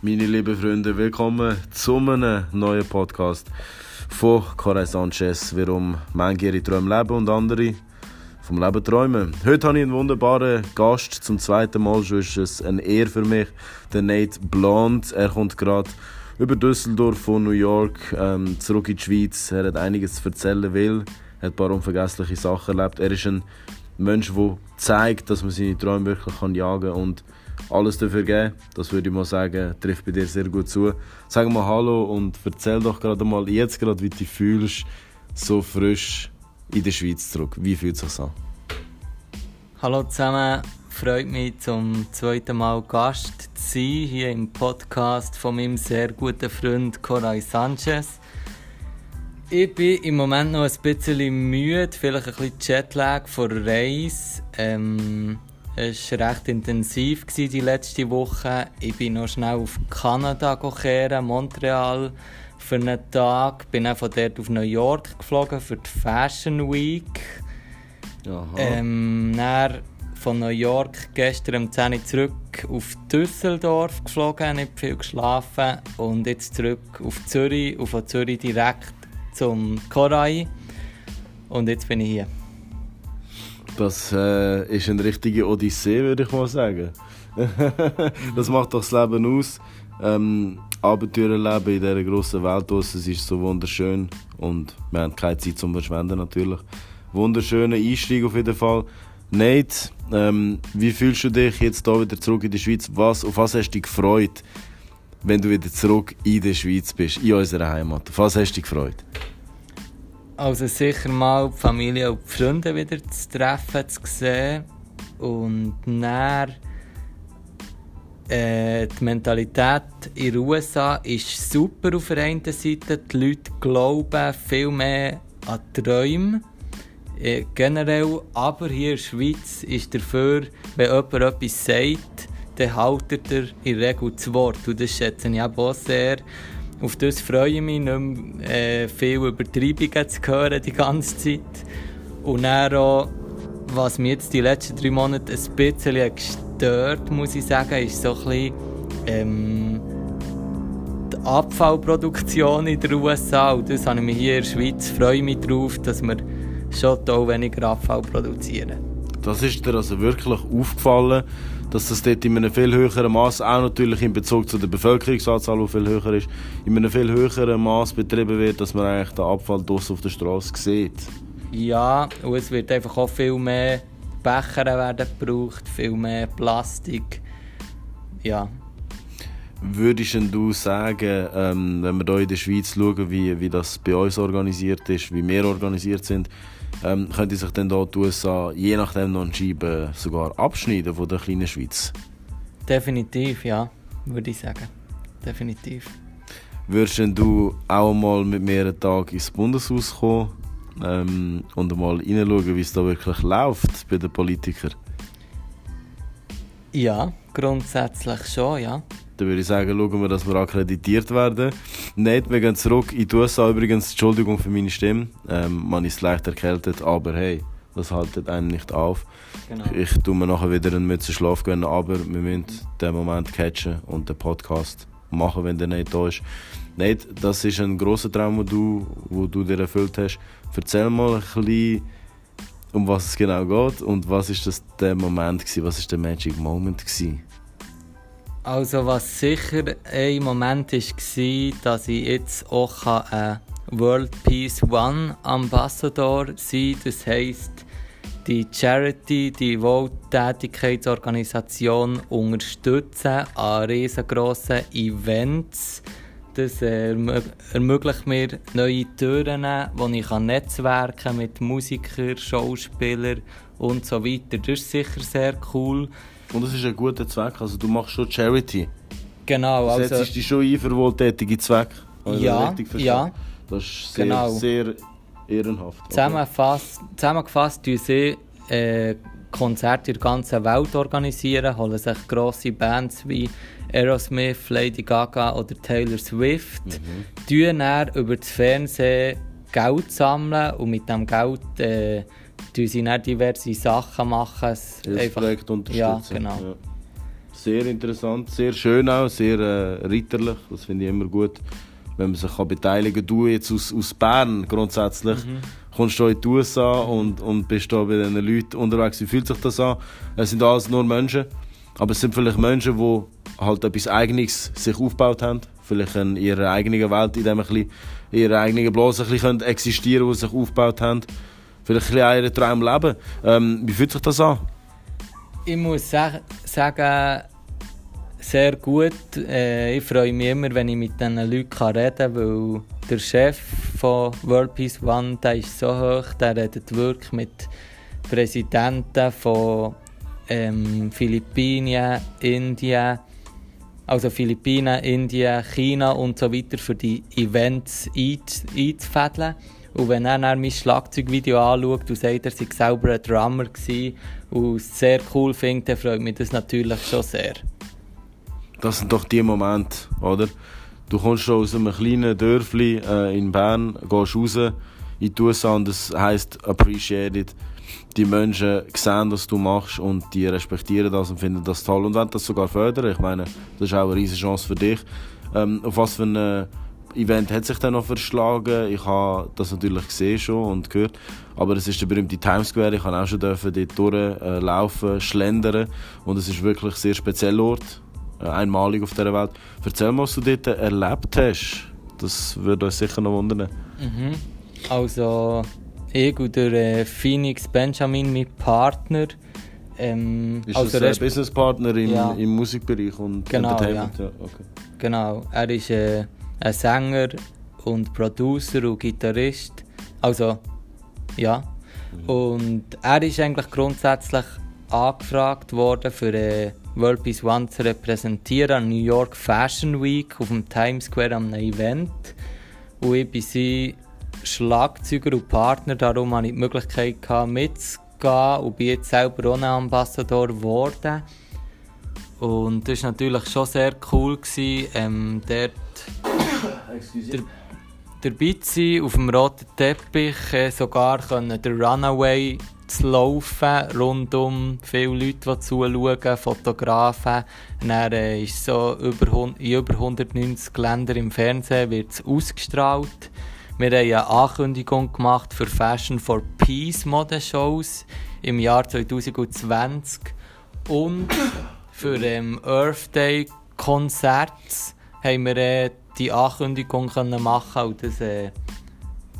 Meine lieben Freunde, willkommen zu einem neuen Podcast von Corey Sanchez, warum manche ihre Träume leben und andere vom Leben träumen. Heute habe ich einen wunderbaren Gast, zum zweiten Mal schon ist es eine Ehre für mich, der Nate Blond. Er kommt gerade über Düsseldorf von New York ähm, zurück in die Schweiz. Er hat einiges zu erzählen, weil er hat ein paar unvergessliche Sachen erlebt. Er ist ein Mensch, der zeigt, dass man seine Träume wirklich jagen kann und alles dafür geben. Das würde ich mal sagen, trifft bei dir sehr gut zu. Sag mal Hallo und erzähl doch gerade mal jetzt gerade, wie du dich fühlst, so frisch in der Schweiz zurück. Wie fühlt es sich an? Hallo zusammen, freut mich zum zweiten Mal Gast zu sein hier im Podcast von meinem sehr guten Freund Coray Sanchez. Ich bin im Moment noch ein bisschen müde, vielleicht ein bisschen Jetlag vor der Reise. Ähm, es war recht intensiv die letzte Woche. Ich bin noch schnell auf Kanada kehren, Montreal, für einen Tag. Bin dann von dort auf New York geflogen für die Fashion Week. Ähm, dann von New York gestern um 10 Uhr zurück auf Düsseldorf geflogen, nicht viel geschlafen und jetzt zurück auf Zürich und von Zürich direkt zum Korai und jetzt bin ich hier. Das äh, ist eine richtige Odyssee, würde ich mal sagen. das macht doch das Leben aus. Ähm, Abenteuerleben in dieser grossen Welt es ist so wunderschön und wir haben keine Zeit zum Verschwenden natürlich. Wunderschöner Einstieg auf jeden Fall. Nate, ähm, wie fühlst du dich jetzt hier wieder zurück in die Schweiz? Was, auf was hast du dich gefreut, wenn du wieder zurück in der Schweiz bist, in unserer Heimat? Auf was hast du dich gefreut? Also sicher mal die Familie und die Freunde wieder zu treffen, zu sehen. Und dann äh, die Mentalität in den USA ist super auf der einen Seite. Die Leute glauben viel mehr an Träume. Äh, generell, aber hier in der Schweiz ist dafür, wenn jemand etwas sagt, dann haltet er in der Regel das Wort. Und das schätze ich auch sehr. Auf das freue ich mich, nicht mehr, äh, viel Übertreibungen zu hören die ganze Zeit. Und dann auch, was mich jetzt die letzten drei Monate ein bisschen gestört, muss ich sagen, ist so ein bisschen, ähm, die Abfallproduktion in den USA. Und das habe ich mich hier in der Schweiz, freue mich darauf, dass wir schon hier weniger Abfall produzieren. Das ist dir also wirklich aufgefallen? Dass das dort in einem viel höheren Maß, auch natürlich in Bezug zu der Bevölkerungsanzahl, die viel höher ist, in einem viel höheren Maß betrieben wird, dass man eigentlich den Abfall draussen auf der Straße sieht. Ja, und es wird einfach auch viel mehr Becher werden gebraucht, viel mehr Plastik. Ja. Würdest du sagen, ähm, wenn wir hier in der Schweiz schauen, wie, wie das bei uns organisiert ist, wie wir organisiert sind, ähm, könnte sich dann hier die USA je nachdem noch Scheibe sogar abschneiden von der kleinen Schweiz? Definitiv, ja, würde ich sagen. Definitiv. Würdest du auch mal mit mir einen Tag ins Bundeshaus kommen ähm, und mal hineinschauen, wie es da wirklich läuft bei den Politikern? Ja, grundsätzlich schon, ja. Dann würde ich sagen, schauen wir, dass wir akkreditiert werden. Nicht, wir gehen zurück in die USA übrigens. Entschuldigung für meine Stimme. Ähm, man ist leicht erkältet, aber hey, das haltet einen nicht auf. Genau. Ich, ich tue mir nachher wieder einen Mütze Schlaf gönnen, aber wir müssen den Moment catchen und den Podcast machen, wenn der nicht da ist. Nicht, das ist ein großer Traum, den du, wo du dir erfüllt hast. Erzähl mal ein bisschen, um was es genau geht und was ist das der Moment gewesen, was ist der Magic Moment gewesen? Also was sicher ein Moment war, dass ich jetzt auch ein World Peace One Ambassador sein kann. Das heisst, die Charity, die Wohltätigkeitsorganisation unterstützen an riesengroßen Events. Das ermöglicht mir neue Türen, wo ich netzwerken mit Musikern, Schauspielern und so weiter. Das ist sicher sehr cool. Und das ist ein guter Zweck, also du machst schon Charity. Genau, also... Setzt dich schon ein für wohltätige Zwecke? Also ja, ja. Das ist sehr, genau. sehr ehrenhaft. Okay. Zusammengefasst, zusammengefasst tun sie äh, Konzerte in der ganzen Welt organisieren, holen sich grosse Bands wie Aerosmith, Lady Gaga oder Taylor Swift, mhm. dann über das Fernsehen Geld sammeln und mit dem Geld äh, sie dann diverse Sachen machen. Das einfach, Projekt unterstützen. Ja, genau. Ja. Sehr interessant, sehr schön auch, sehr äh, ritterlich. Das finde ich immer gut, wenn man sich kann beteiligen kann. Du jetzt aus, aus Bern grundsätzlich, mhm. kommst du in die USA und, und bist da bei diesen Leuten unterwegs. Wie fühlt sich das an? Es sind alles nur Menschen, aber es sind vielleicht Menschen, die halt etwas Eigenes sich aufgebaut haben. Vielleicht in ihrer eigenen Welt, in dem ein bisschen, in ihrer eigenen Blase ein bisschen existieren können, die sich aufgebaut haben. Vielleicht ein bisschen ihren Traum leben. Ähm, wie fühlt sich das an? Ich muss sagen, sehr gut. Äh, ich freue mich immer, wenn ich mit diesen Leuten reden kann, weil der Chef von World Peace One der ist so hoch, der redet wirklich mit Präsidenten von ähm, Philippinen, Indien, also Philippinen, Indien, China und so weiter für die Events einzufädeln. Und wenn er dann mein Schlagzeugvideo anschaut und sagt, er sei selber ein Drummer war und es sehr cool findet, dann freut mich das natürlich schon sehr. Das sind doch die Momente, oder? Du kommst schon aus einem kleinen Dörfli äh, in Bern, gehst raus in die USA und das heisst appreciated die Menschen sehen, was du machst und die respektieren das und finden das toll und wollen das sogar fördern. Ich meine, das ist auch eine riesige Chance für dich. Ähm, auf was für ein äh, Event hat sich dann noch verschlagen? Ich habe das natürlich gesehen schon und gehört, aber es ist der berühmte Times Square. Ich habe auch schon dort durchlaufen, äh, schlendern und es ist wirklich ein sehr spezieller Ort, äh, einmalig auf dieser Welt. Erzähl mal, was du dort erlebt hast. Das würde uns sicher noch wundern. Mhm. Also ich und der äh, Phoenix Benjamin, mein Partner. Ähm, ist also das ein Businesspartner im, ja. im Musikbereich und genau, Entertainment? Ja. ja okay. Genau, er ist äh, ein Sänger und Producer und Gitarrist. Also, ja. Mhm. Und er ist eigentlich grundsätzlich angefragt worden, für äh, World Peace One zu repräsentieren an New York Fashion Week auf dem Times Square am Event. Und ich bin sie Schlagzeuger und Partner, darum hatte ich die Möglichkeit mitzugehen und bin jetzt selber auch ein Ambassador geworden. Und das war natürlich schon sehr cool, gewesen, ähm, dort der, dabei zu sein, auf dem roten Teppich, äh, sogar können der Runaway zu laufen, rund um viele Leute, die zuschauen, Fotografen. Dann äh, ist so über, in über 190 Ländern im Fernsehen wird ausgestrahlt. Wir haben eine Ankündigung gemacht für Fashion for Peace Modeshows im Jahr 2020 und für ähm, Earth Day Konzerte haben wir äh, die Ankündigung können machen und das äh,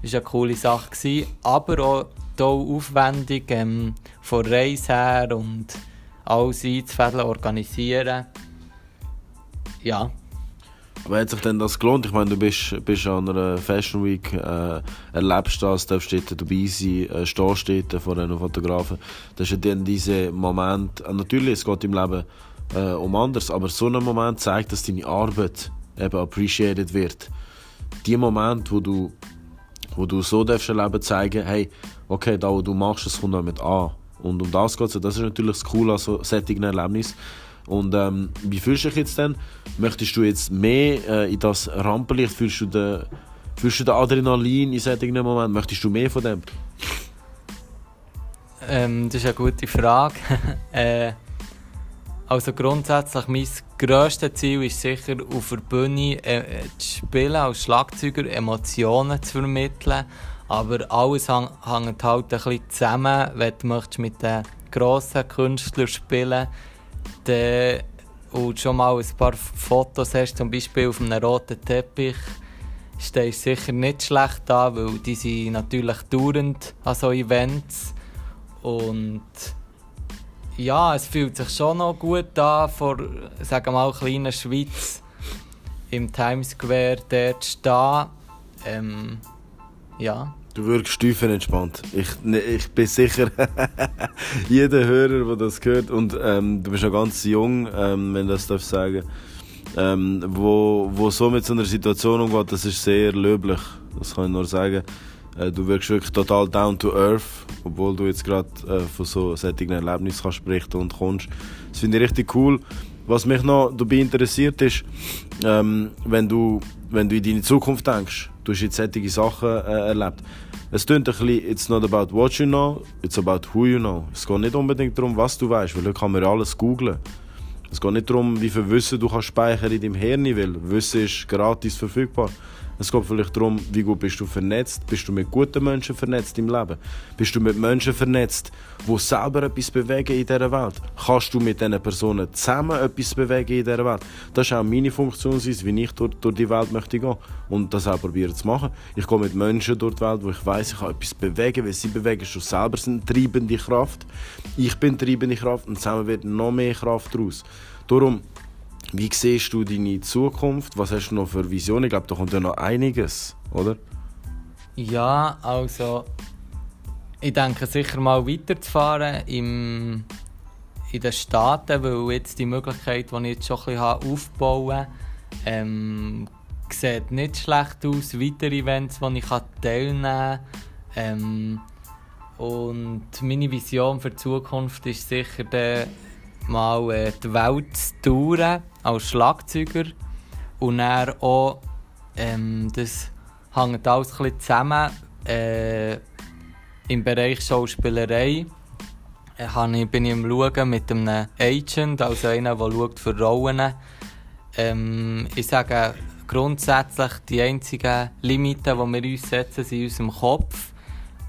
ist eine coole Sache gewesen. aber auch hier aufwendig ähm, von Reise her und alles einzufädeln, organisieren. Ja, aber hat sich denn das gelohnt? Ich meine, du bist, bist an einer Fashion Week, äh, erlebst das, darfst dort dabei sein, äh, stehst dort vor einem Fotografen. Das ist ja dann dieser Moment, äh, natürlich, es geht im Leben äh, um anders, aber so ein Moment zeigt, dass deine Arbeit eben appreciated wird. Die Moment, wo du, wo du so darfst erleben, zeigen, hey, okay, da, wo du machst, das kommt damit an. Und um das geht es. Das ist natürlich das Coole an so solchen Erlebnissen. Und ähm, wie fühlst du dich jetzt denn? Möchtest du jetzt mehr äh, in das Rampenlicht? Fühlst du den, fühlst du den Adrenalin in solchen Moment? Möchtest du mehr von dem? Ähm, das ist eine gute Frage. äh, also grundsätzlich mein grösstes Ziel ist sicher auf der Bühne äh, zu spielen, als Schlagzeuger Emotionen zu vermitteln. Aber alles hängt halt ein bisschen zusammen, wenn du mit den grossen Künstlern spielen möchtest dann, und schon mal ein paar Fotos hast, zum Beispiel auf einem roten Teppich, stehst du sicher nicht schlecht da, weil die sind natürlich dauernd an so Events. Und ja, es fühlt sich schon noch gut an, vor, sagen wir mal, kleiner Schweiz im Times Square dort zu stehen. Ähm, ja. Du wirkst tiefenentspannt. Ich, ne, ich bin sicher, jeder Hörer, der das hört, und ähm, du bist noch ganz jung, ähm, wenn das darf sagen, ähm, wo, wo so mit so einer Situation umgeht, das ist sehr löblich. Das kann ich nur sagen. Äh, du wirkst wirklich total down to earth, obwohl du jetzt gerade äh, von so solchen Erlebnissen kannst berichten und kommst. Das finde ich richtig cool. Was mich noch dabei interessiert ist, ähm, wenn, du, wenn du in deine Zukunft denkst, du hast jetzt solche Sachen äh, erlebt. Es klingt ein bisschen, it's not about what you know, it's about who you know. Es geht nicht unbedingt darum, was du weißt, weil heute kann man alles googlen. Es geht nicht darum, wie viel Wissen du kannst speichern in deinem Hirn, weil Wissen ist gratis verfügbar. Es geht vielleicht darum, wie gut bist du vernetzt. Bist du mit guten Menschen vernetzt im Leben? Bist du mit Menschen vernetzt, die selber etwas bewegen in dieser Welt? Kannst du mit diesen Personen zusammen etwas bewegen in dieser Welt? Das ist auch meine Funktionsweise, wie ich durch, durch die Welt möchte gehen. Und das auch probieren zu machen. Ich gehe mit Menschen durch die Welt, wo ich weiß, ich kann etwas bewegen, weil sie bewegen schon selber sind treibende Kraft. Ich bin treibende Kraft und zusammen wird noch mehr Kraft daraus. Darum, wie siehst du deine Zukunft? Was hast du noch für Visionen? Ich glaube, da kommt ja noch einiges, oder? Ja, also ich denke sicher mal weiterzufahren im, in den Staaten, weil jetzt die Möglichkeit, die ich jetzt schon ein bisschen aufbauen ähm, sieht nicht schlecht aus. Weitere Events, wo ich teilnehmen kann. Ähm, und meine Vision für die Zukunft ist sicher der, mal äh, die Welt zu touren als Schlagzeuger und dann auch, ähm, das hängt alles ein bisschen zusammen, äh, im Bereich Schauspielerei äh, bin ich am Schauen mit einem Agent, also einer, der schaut für Rollen. Ähm, ich sage grundsätzlich, die einzigen Limiten, die wir uns setzen, sind in unserem Kopf.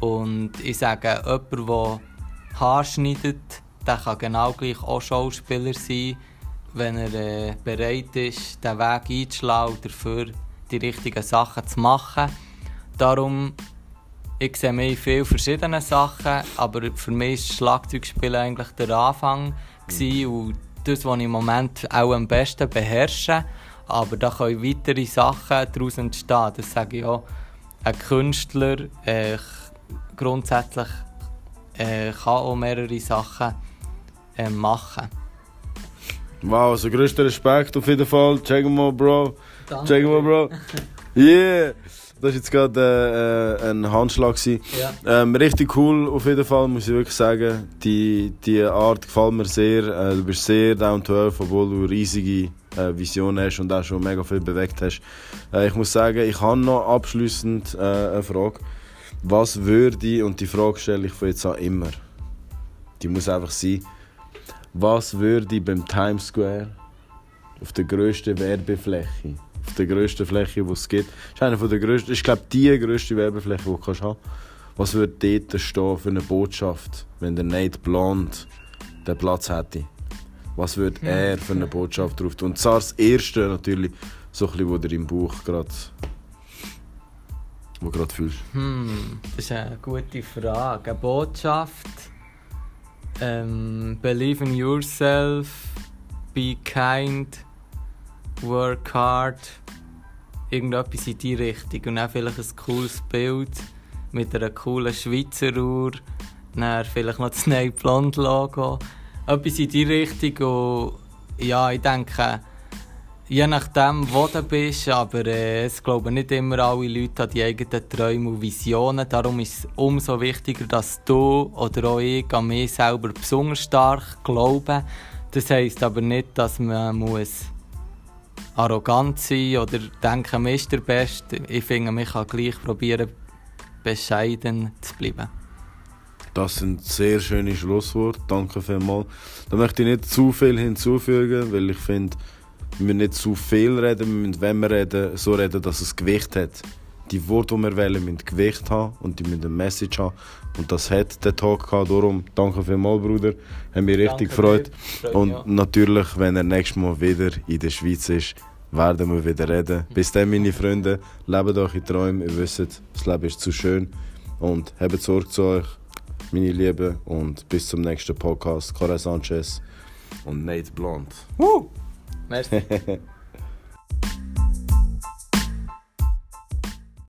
Und ich sage, jemand, der Haar schneidet, der kann genau gleich auch Schauspieler sein, wenn er äh, bereit ist, den Weg einzuschlagen und dafür die richtigen Sachen zu machen. Darum, ich sehe mich viele verschiedene Sachen, aber für mich war Schlagzeugspielen eigentlich der Anfang gewesen und das, was ich im Moment auch am besten beherrsche. Aber da können weitere Sachen daraus entstehen. Das sage ich auch. Ein Künstler äh, grundsätzlich äh, kann auch mehrere Sachen äh, machen. Wow, also größter Respekt auf jeden Fall. Check mal, Bro. Danke. Check mal, Bro. Yeah! Das war jetzt gerade äh, ein Handschlag. Ja. Ähm, richtig cool auf jeden Fall, muss ich wirklich sagen. Die, die Art gefällt mir sehr. Äh, du bist sehr down to earth, obwohl du riesige äh, Visionen hast und auch schon mega viel bewegt hast. Äh, ich muss sagen, ich habe noch abschließend äh, eine Frage. Was würde, und die Frage stelle ich von jetzt an immer, die muss einfach sein, was würde beim Times Square auf der grössten Werbefläche, auf der grössten Fläche, die es gibt, ist eine von der grössten, ich glaube die grösste Werbefläche, die du kannst haben. Was würde dort stehen für eine Botschaft, wenn der Nate Blond den Platz hätte? Was würde er für eine Botschaft drauf tun? Und zwar das erste natürlich, so ein bisschen, wo du im Buch gerade wo gerade fühlst. Hm, das ist eine gute Frage. Eine Botschaft ähm, believe in yourself, be kind, work hard, irgendetwas in die Richtung. Und dann vielleicht ein cooles Bild mit einer coolen Schweizer Uhr, dann vielleicht noch das Nike Blond Logo. Etwas in die Richtung. Und ja, ich denke, Je nachdem, wo du bist, aber äh, es glauben nicht immer alle Leute an die eigenen Träume und Visionen. Darum ist es umso wichtiger, dass du oder auch ich an mich selber besonders stark glauben. Das heisst aber nicht, dass man muss arrogant sein oder denken, man ist der Beste. Ich finde, man kann gleich probieren, bescheiden zu bleiben. Das sind sehr schöne Schlussworte. Danke vielmals. Da möchte ich nicht zu viel hinzufügen, weil ich finde, wir müssen nicht zu viel reden, wir müssen, wenn wir reden, so reden, dass es Gewicht hat. Die Worte, die wir wählen, müssen Gewicht haben und die müssen eine Message haben. Und das hat der Talk gehabt. Darum, danke vielmals, Bruder. Haben mich richtig gefreut. Und ja. natürlich, wenn er nächstes Mal wieder in der Schweiz ist, werden wir wieder reden. Bis dann, meine Freunde, lebt euch in Träumen. Ihr wisst, das Leben ist zu schön. Und habt Sorge zu euch, meine Lieben. Und bis zum nächsten Podcast. Cora Sanchez und Nate Blond. Woo! Merci.